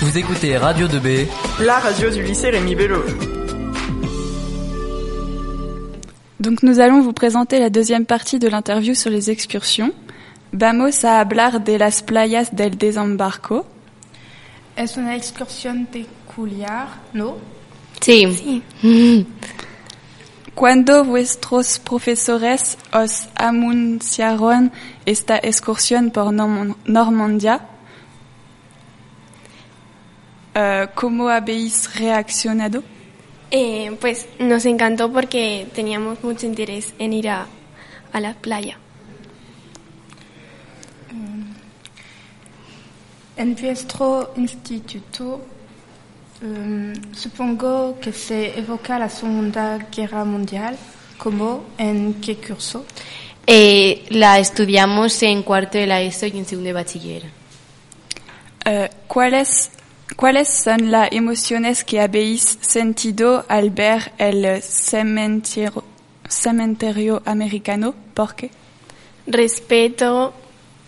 Vous écoutez Radio 2B, la radio du lycée Rémi Bello. Donc nous allons vous présenter la deuxième partie de l'interview sur les excursions. Vamos a hablar de las playas del desembarco. Es una excursión peculiar, ¿no? Sí. Cuando vuestros profesores os anunciaron esta excursión por Norm- Normandia, eh, ¿cómo habéis reaccionado? Eh, pues nos encantó porque teníamos mucho interés en ir a, a la playa. En vuestro instituto, um, supongo que se evoca la Segunda Guerra Mundial. ¿Cómo? ¿En qué curso? Eh, la estudiamos en cuarto de la ESO y en segundo de bachiller. Eh, ¿cuáles, ¿Cuáles son las emociones que habéis sentido al ver el cementerio, cementerio americano? ¿Por qué? Respeto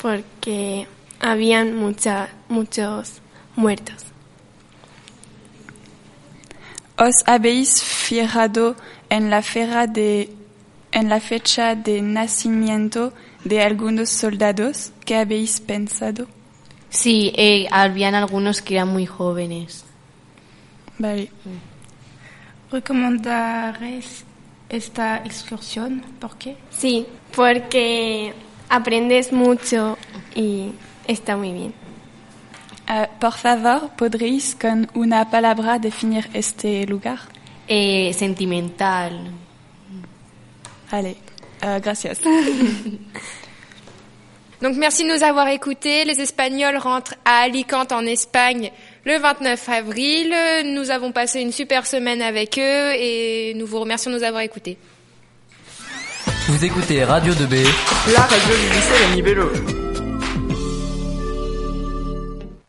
porque habían mucha, muchos muertos. ¿Os habéis fijado en la, de, en la fecha de nacimiento de algunos soldados? ¿Qué habéis pensado? Sí, eh, habían algunos que eran muy jóvenes. Vale. ¿Recomendaréis esta excursión? ¿Por qué? Sí, porque aprendes mucho y está muy bien. Eh, por favor, ¿podréis con una palabra definir este lugar? Eh, sentimental. Allez, euh, gracias. Donc merci de nous avoir écoutés. Les Espagnols rentrent à Alicante en Espagne le 29 avril. Nous avons passé une super semaine avec eux et nous vous remercions de nous avoir écoutés. vous écoutez Radio 2B, La radio du lycée Rémi Bello.